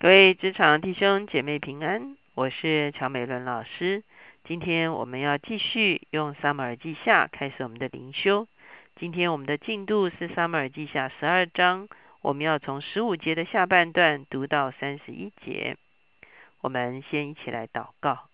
各位职场弟兄姐妹平安，我是乔美伦老师。今天我们要继续用撒母耳记下开始我们的灵修。今天我们的进度是撒母耳记下十二章，我们要从十五节的下半段读到三十一节。我们先一起来祷告，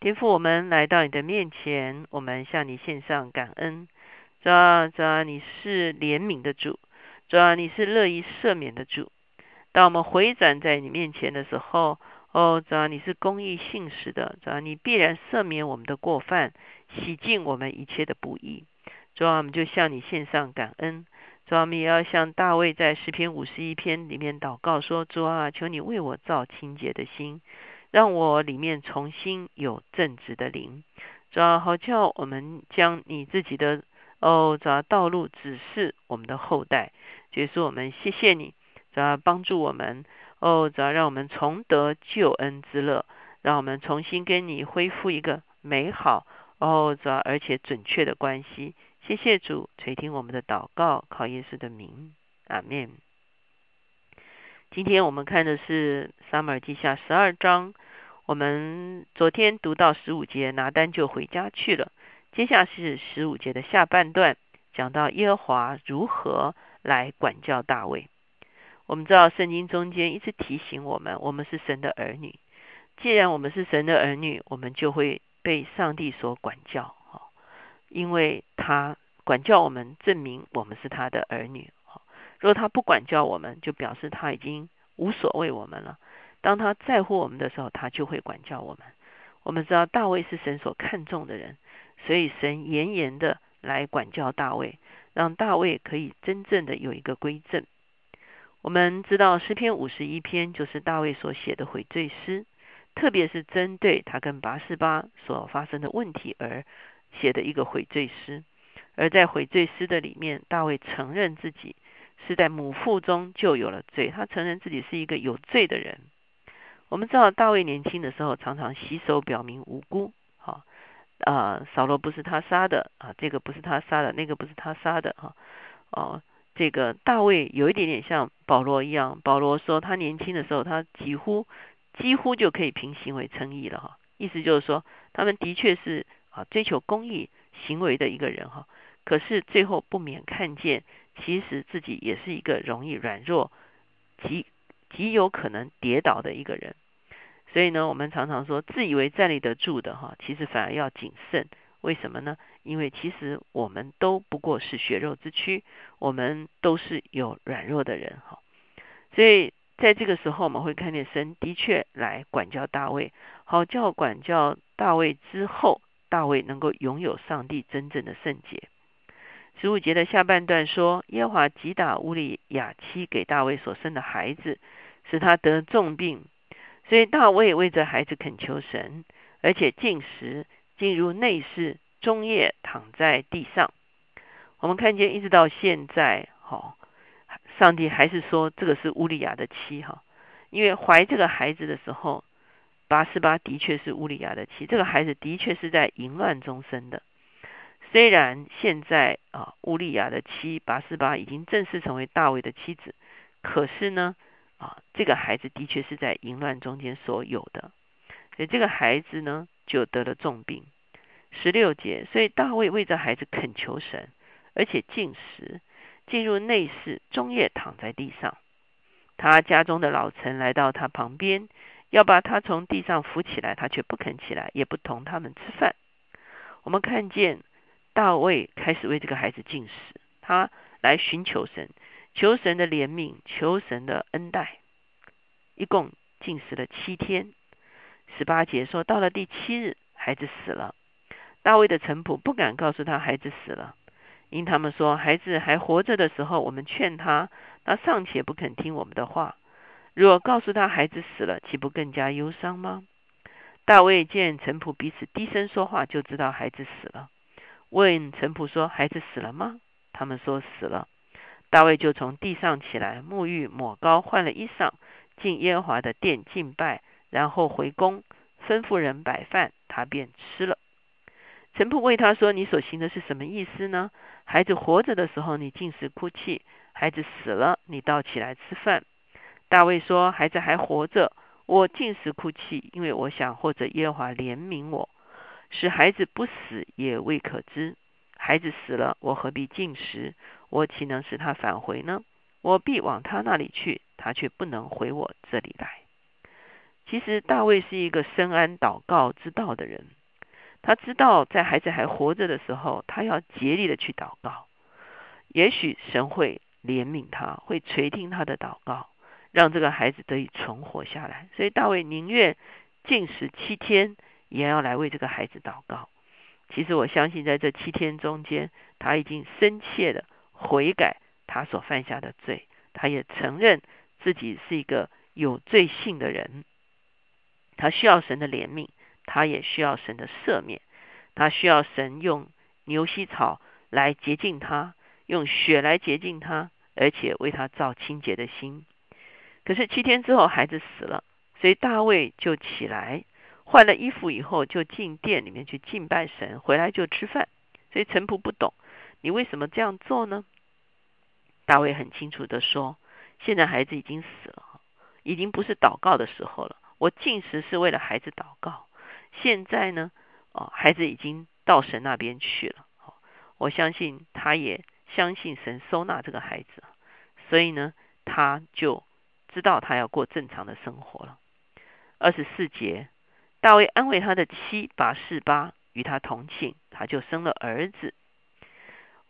天父，我们来到你的面前，我们向你献上感恩。主啊，主啊，你是怜悯的主，主啊，你是乐意赦免的主。当我们回转在你面前的时候，哦，主啊，你是公义信实的，主啊，你必然赦免我们的过犯，洗净我们一切的不义。主啊，我们就向你献上感恩。主啊，我们也要向大卫在诗篇五十一篇里面祷告说：主啊，求你为我造清洁的心，让我里面重新有正直的灵。主啊，好叫我们将你自己的哦，主啊，道路指示我们的后代。就是我们谢谢你。主要帮助我们哦，主要让我们重得救恩之乐，让我们重新跟你恢复一个美好哦，主要而且准确的关系。谢谢主垂听我们的祷告，靠耶稣的名，阿门。今天我们看的是撒母耳记下十二章，我们昨天读到十五节，拿单就回家去了。接下是十五节的下半段，讲到耶和华如何来管教大卫。我们知道圣经中间一直提醒我们，我们是神的儿女。既然我们是神的儿女，我们就会被上帝所管教，哈，因为他管教我们，证明我们是他的儿女。哈，如果他不管教我们，就表示他已经无所谓我们了。当他在乎我们的时候，他就会管教我们。我们知道大卫是神所看重的人，所以神严严的来管教大卫，让大卫可以真正的有一个归正。我们知道诗篇五十一篇就是大卫所写的悔罪诗，特别是针对他跟拔示巴所发生的问题而写的一个悔罪诗。而在悔罪诗的里面，大卫承认自己是在母腹中就有了罪，他承认自己是一个有罪的人。我们知道大卫年轻的时候常常洗手表明无辜，哈啊，扫罗不是他杀的啊，这个不是他杀的，那个不是他杀的，哈哦。这个大卫有一点点像保罗一样。保罗说，他年轻的时候，他几乎几乎就可以凭行为称义了哈。意思就是说，他们的确是啊追求公益行为的一个人哈。可是最后不免看见，其实自己也是一个容易软弱、极极有可能跌倒的一个人。所以呢，我们常常说，自以为站立得住的哈，其实反而要谨慎。为什么呢？因为其实我们都不过是血肉之躯，我们都是有软弱的人哈。所以在这个时候，我们会看见神的确来管教大卫，好叫管教大卫之后，大卫能够拥有上帝真正的圣洁。十五节的下半段说，耶华击打乌利亚妻给大卫所生的孩子，使他得重病，所以大卫为这孩子恳求神，而且进食。进入内室，中夜躺在地上。我们看见，一直到现在，哈，上帝还是说这个是乌利亚的妻，哈，因为怀这个孩子的时候，八十八的确是乌利亚的妻，这个孩子的确是在淫乱中生的。虽然现在啊，乌利亚的妻八十八已经正式成为大卫的妻子，可是呢，啊，这个孩子的确是在淫乱中间所有的，所以这个孩子呢。就得了重病。十六节，所以大卫为这孩子恳求神，而且进食，进入内室，终夜躺在地上。他家中的老臣来到他旁边，要把他从地上扶起来，他却不肯起来，也不同他们吃饭。我们看见大卫开始为这个孩子进食，他来寻求神，求神的怜悯，求神的恩待，一共进食了七天。十八节说，到了第七日，孩子死了。大卫的臣仆不敢告诉他孩子死了，因他们说孩子还活着的时候，我们劝他，他尚且不肯听我们的话。若告诉他孩子死了，岂不更加忧伤吗？大卫见臣仆彼此低声说话，就知道孩子死了。问臣仆说：“孩子死了吗？”他们说：“死了。”大卫就从地上起来，沐浴抹膏，换了衣裳，进耶和华的殿敬拜。然后回宫，吩咐人摆饭，他便吃了。臣仆问他说：“你所行的是什么意思呢？孩子活着的时候，你尽是哭泣；孩子死了，你倒起来吃饭。”大卫说：“孩子还活着，我进食哭泣，因为我想或者耶和华怜悯我，使孩子不死也未可知。孩子死了，我何必进食？我岂能使他返回呢？我必往他那里去，他却不能回我这里来。”其实大卫是一个深谙祷告之道的人，他知道在孩子还活着的时候，他要竭力的去祷告，也许神会怜悯他，会垂听他的祷告。让这个孩子得以存活下来，所以大卫宁愿禁食七天，也要来为这个孩子祷告。其实我相信，在这七天中间，他已经深切的悔改他所犯下的罪，他也承认自己是一个有罪性的人，他需要神的怜悯，他也需要神的赦免，他需要神用牛膝草来洁净他，用血来洁净他，而且为他造清洁的心。可是七天之后，孩子死了，所以大卫就起来换了衣服以后，就进店里面去敬拜神，回来就吃饭。所以臣仆不懂，你为什么这样做呢？大卫很清楚的说：现在孩子已经死了，已经不是祷告的时候了。我进食是为了孩子祷告。现在呢，哦，孩子已经到神那边去了。我相信他也相信神收纳这个孩子，所以呢，他就。知道他要过正常的生活了。二十四节，大卫安慰他的妻拔示巴，与他同寝，他就生了儿子。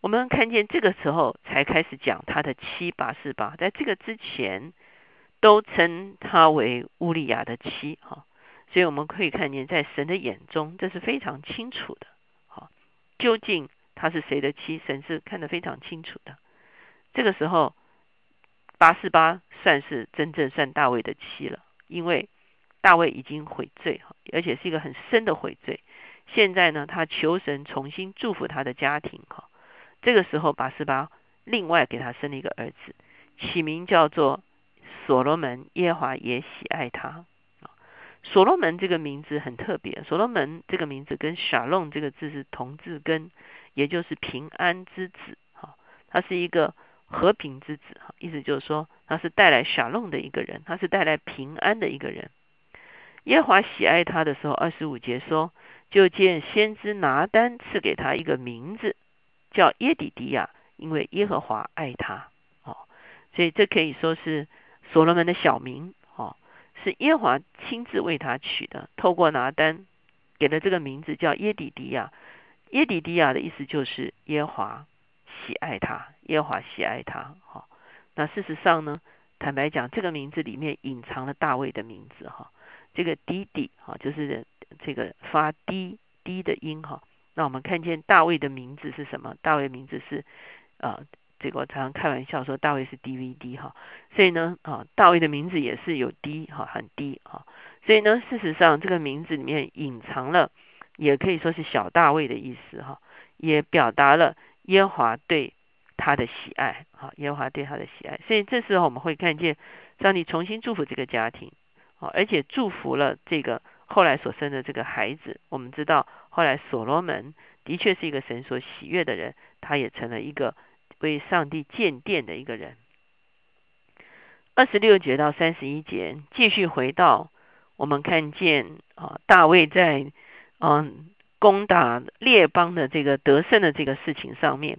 我们看见这个时候才开始讲他的妻拔示巴，在这个之前都称他为乌利亚的妻。哈，所以我们可以看见，在神的眼中，这是非常清楚的。好，究竟他是谁的妻，神是看得非常清楚的。这个时候。八四八算是真正算大卫的妻了，因为大卫已经悔罪哈，而且是一个很深的悔罪。现在呢，他求神重新祝福他的家庭哈。这个时候，八四八另外给他生了一个儿子，起名叫做所罗门。耶华也喜爱他。所罗门这个名字很特别，所罗门这个名字跟沙龙这个字是同字根，也就是平安之子哈。他是一个。和平之子，哈，意思就是说他是带来小弄的一个人，他是带来平安的一个人。耶华喜爱他的时候，二十五节说，就见先知拿单赐给他一个名字，叫耶底迪亚，因为耶和华爱他，哦，所以这可以说是所罗门的小名，哦，是耶华亲自为他取的，透过拿单给了这个名字叫耶底迪亚。耶底迪亚的意思就是耶华。喜爱他，耶华喜爱他。哈，那事实上呢？坦白讲，这个名字里面隐藏了大卫的名字。哈，这个滴滴，哈，就是这个发滴滴的音。哈，那我们看见大卫的名字是什么？大卫名字是啊，这个我常常开玩笑说大卫是 DVD。哈，所以呢，啊，大卫的名字也是有低，哈，很低。哈，所以呢，事实上这个名字里面隐藏了，也可以说是小大卫的意思。哈，也表达了。耶和华对他的喜爱，好，耶和华对他的喜爱，所以这时候我们会看见上帝重新祝福这个家庭，啊，而且祝福了这个后来所生的这个孩子。我们知道后来所罗门的确是一个神所喜悦的人，他也成了一个为上帝建殿的一个人。二十六节到三十一节，继续回到我们看见啊，大卫在嗯。攻打列邦的这个得胜的这个事情上面，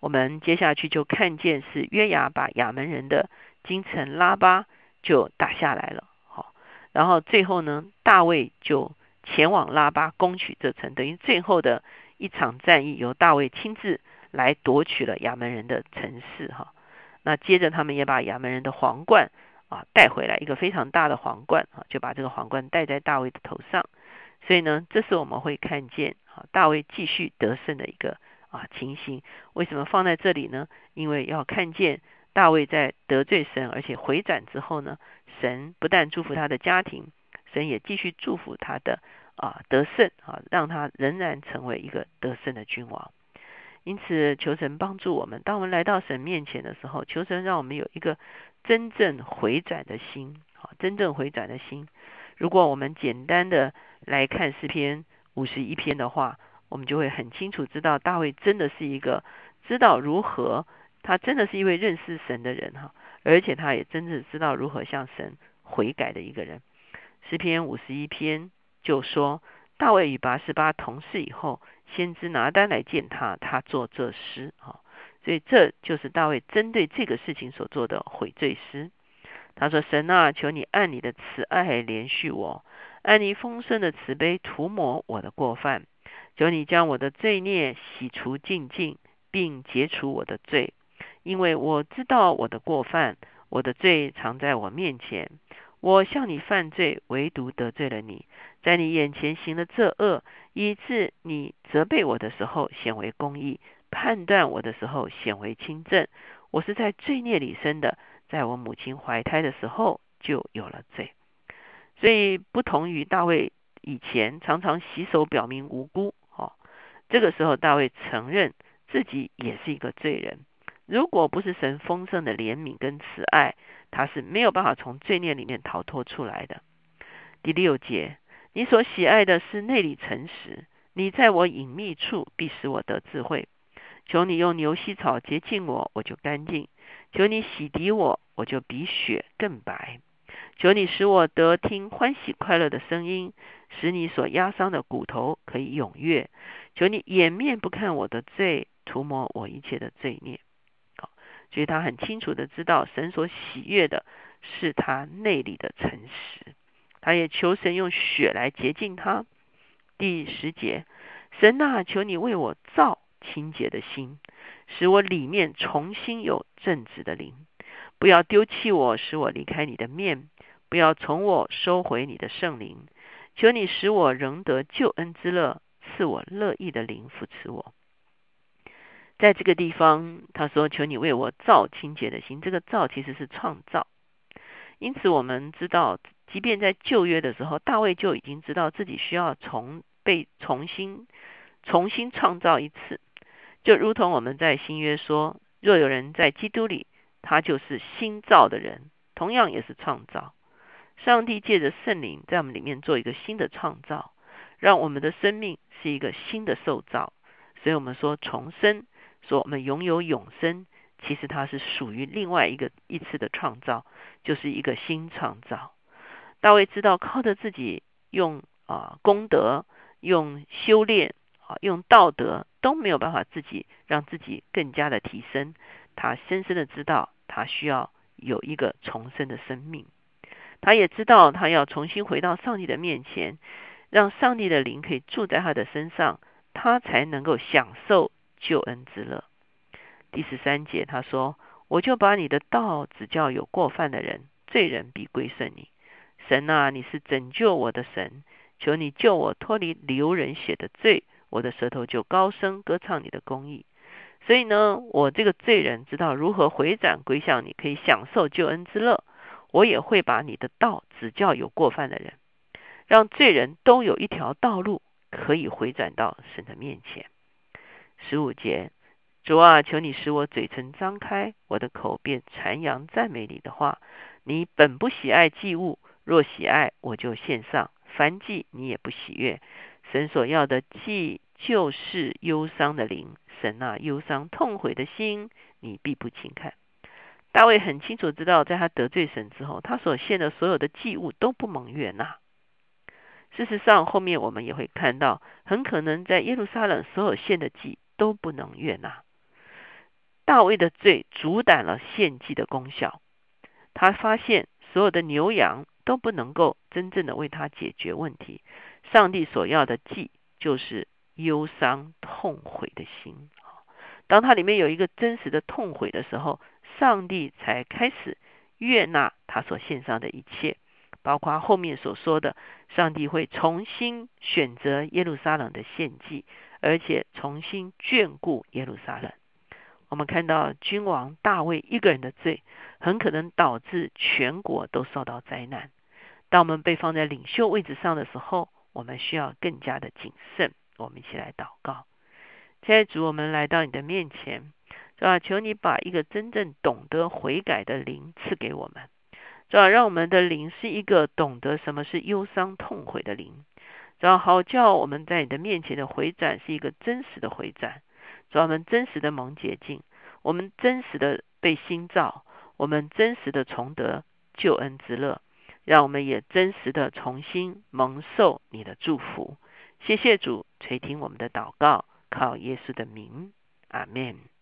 我们接下去就看见是约雅把亚门人的京城拉巴就打下来了，好，然后最后呢，大卫就前往拉巴攻取这城，等于最后的一场战役由大卫亲自来夺取了亚门人的城市，哈，那接着他们也把亚门人的皇冠啊带回来，一个非常大的皇冠啊，就把这个皇冠戴在大卫的头上。所以呢，这是我们会看见啊，大卫继续得胜的一个啊情形。为什么放在这里呢？因为要看见大卫在得罪神而且回转之后呢，神不但祝福他的家庭，神也继续祝福他的啊得胜啊，让他仍然成为一个得胜的君王。因此，求神帮助我们，当我们来到神面前的时候，求神让我们有一个真正回转的心，好，真正回转的心。如果我们简单的来看诗篇五十一篇的话，我们就会很清楚知道大卫真的是一个知道如何，他真的是一位认识神的人哈，而且他也真正知道如何向神悔改的一个人。诗篇五十一篇就说，大卫与八十八同事以后，先知拿单来见他，他做这诗啊，所以这就是大卫针对这个事情所做的悔罪诗。他说：“神啊，求你按你的慈爱连续我，按你丰盛的慈悲涂抹我的过犯。求你将我的罪孽洗除净尽，并解除我的罪，因为我知道我的过犯，我的罪藏在我面前。我向你犯罪，唯独得罪了你，在你眼前行了这恶，以致你责备我的时候显为公义，判断我的时候显为轻正。我是在罪孽里生的。”在我母亲怀胎的时候就有了罪，所以不同于大卫以前常常洗手表明无辜，哦，这个时候大卫承认自己也是一个罪人。如果不是神丰盛的怜悯跟慈爱，他是没有办法从罪孽里面逃脱出来的。第六节，你所喜爱的是内里诚实，你在我隐秘处必使我得智慧。求你用牛膝草洁净我，我就干净。求你洗涤我，我就比雪更白。求你使我得听欢喜快乐的声音，使你所压伤的骨头可以踊跃。求你掩面不看我的罪，涂抹我一切的罪孽。所以他很清楚的知道，神所喜悦的是他内里的诚实。他也求神用血来洁净他。第十节，神啊，求你为我造清洁的心。使我里面重新有正直的灵，不要丢弃我，使我离开你的面，不要从我收回你的圣灵。求你使我仍得救恩之乐，赐我乐意的灵扶持我。在这个地方，他说：“求你为我造清洁的心。”这个“造”其实是创造。因此，我们知道，即便在旧约的时候，大卫就已经知道自己需要重被重新、重新创造一次。就如同我们在新约说，若有人在基督里，他就是新造的人，同样也是创造。上帝借着圣灵在我们里面做一个新的创造，让我们的生命是一个新的受造。所以我们说重生，说我们拥有永生，其实它是属于另外一个一次的创造，就是一个新创造。大卫知道靠着自己用啊功德，用修炼。啊，用道德都没有办法自己让自己更加的提升。他深深的知道，他需要有一个重生的生命。他也知道，他要重新回到上帝的面前，让上帝的灵可以住在他的身上，他才能够享受救恩之乐。第十三节他说：“我就把你的道指教有过犯的人，罪人必归顺你。神啊，你是拯救我的神，求你救我脱离流人血的罪。”我的舌头就高声歌唱你的公义，所以呢，我这个罪人知道如何回转归向你，可以享受救恩之乐。我也会把你的道指教有过犯的人，让罪人都有一条道路可以回转到神的面前。十五节，主啊，求你使我嘴唇张开，我的口便传扬赞美你的话。你本不喜爱祭物，若喜爱，我就献上；凡祭你也不喜悦。神所要的祭。就是忧伤的灵，神啊，忧伤痛悔的心，你必不轻看。大卫很清楚知道，在他得罪神之后，他所献的所有的祭物都不蒙悦纳。事实上，后面我们也会看到，很可能在耶路撒冷所有献的祭都不能悦纳。大卫的罪阻挡了献祭的功效，他发现所有的牛羊都不能够真正的为他解决问题。上帝所要的祭就是。忧伤痛悔的心，当他里面有一个真实的痛悔的时候，上帝才开始悦纳他所献上的一切，包括后面所说的，上帝会重新选择耶路撒冷的献祭，而且重新眷顾耶路撒冷。我们看到君王大卫一个人的罪，很可能导致全国都受到灾难。当我们被放在领袖位置上的时候，我们需要更加的谨慎。我们一起来祷告，亲爱的主，我们来到你的面前，是吧？求你把一个真正懂得悔改的灵赐给我们，是吧？让我们的灵是一个懂得什么是忧伤痛悔的灵，然后？叫我们在你的面前的回转是一个真实的回转，让我们真实的蒙洁净，我们真实的被新造，我们真实的重得救恩之乐，让我们也真实的重新蒙受你的祝福。谢谢主垂听我们的祷告，靠耶稣的名，阿门。